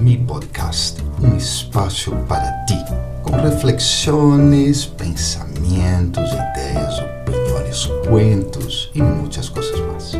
Mi Podcast, um espaço para ti, com reflexões, pensamentos, ideias, opiniões, cuentos e muitas coisas mais.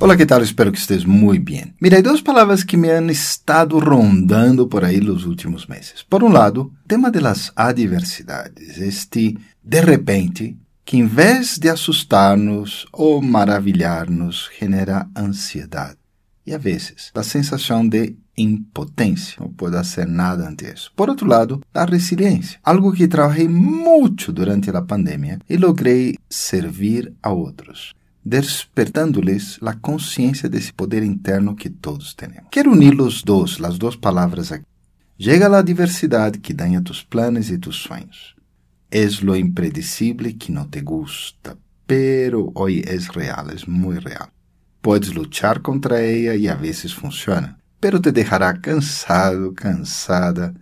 Olá, que tal? Espero que estés muito bem. Mira, duas palavras que me han estado rondando por aí nos últimos meses. Por um lado, tema de las adversidades, este de repente que em vez de assustar-nos ou maravilhar-nos, genera ansiedade e, a vezes, a sensação de impotência, não pode fazer nada ante isso. Por outro lado, a resiliência, algo que trabalhei muito durante a pandemia e logrei servir a outros, despertando-lhes a consciência desse poder interno que todos temos. Quero unir os dois, as duas palavras aqui. Chega a diversidade que danha tus planos e tus sonhos es lo impredecible que no te gusta, pero hoy es real, es muy real. Puedes luchar contra ella y a veces funciona, pero te dejará cansado, cansada,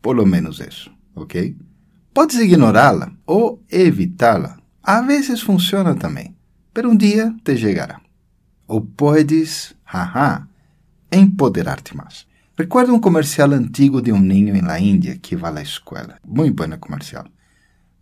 por lo menos eso, ¿ok? Puedes ignorá-la ou evitá-la. A vezes funciona também, pero um dia te chegará. Ou puedes, haha, empoderar-te mais. Recuerdo um comercial antigo de um ninho em la Índia que vai à escola. Muito buena comercial.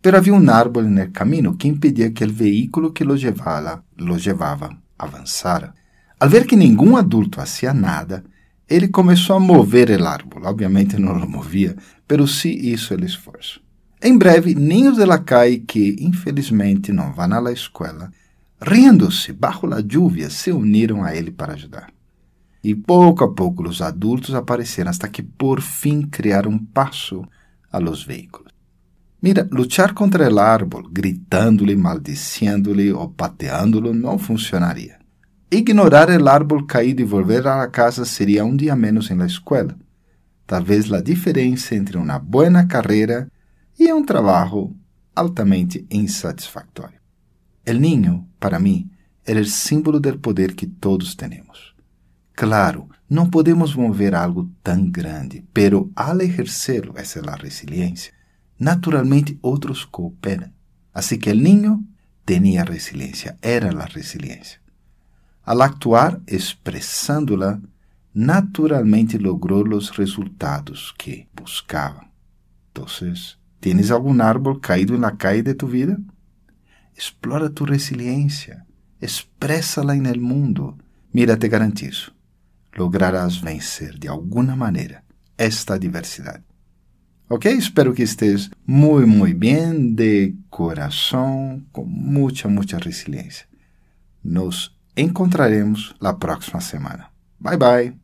Pero havia um árvore no caminho que impedia que o veículo que lo llevava, lo llevava avançara. Al ver que nenhum adulto fazia nada, ele começou a mover o árvore. Obviamente não lo movia, pero sí hizo o esforço. Em breve, ninhos de la calle que, infelizmente, não vão à escola, rindo-se bajo a lluvia, se uniram a ele para ajudar. E pouco a pouco os adultos apareceram hasta que por fim criaram passo a los veículos. Mira, luchar contra el árbol, gritando-lhe, maldiciendo-lhe ou pateando-lo não funcionaria. Ignorar el árbol caído e volver a casa seria um dia menos la escola. Talvez a diferença entre uma boa carreira e um trabalho altamente insatisfatório. El niño, para mim, era o símbolo do poder que todos temos. Claro, não podemos mover algo tão grande, pero al ejercerlo, essa é a resiliência, naturalmente outros cooperam. Assim que o niño tinha resiliência, era a resiliência. Al actuar expressando-la, naturalmente logrou os resultados que buscava. Então, ¿tienes algum árbol caído na calle de tu vida? Explora tu resiliência, expressa-la en el mundo. Mira, te garantizo, lograrás vencer de alguma maneira esta diversidade. Ok? Espero que estés muy, muy bien de corazón, con mucha, mucha resiliencia. Nos encontraremos la próxima semana. Bye bye.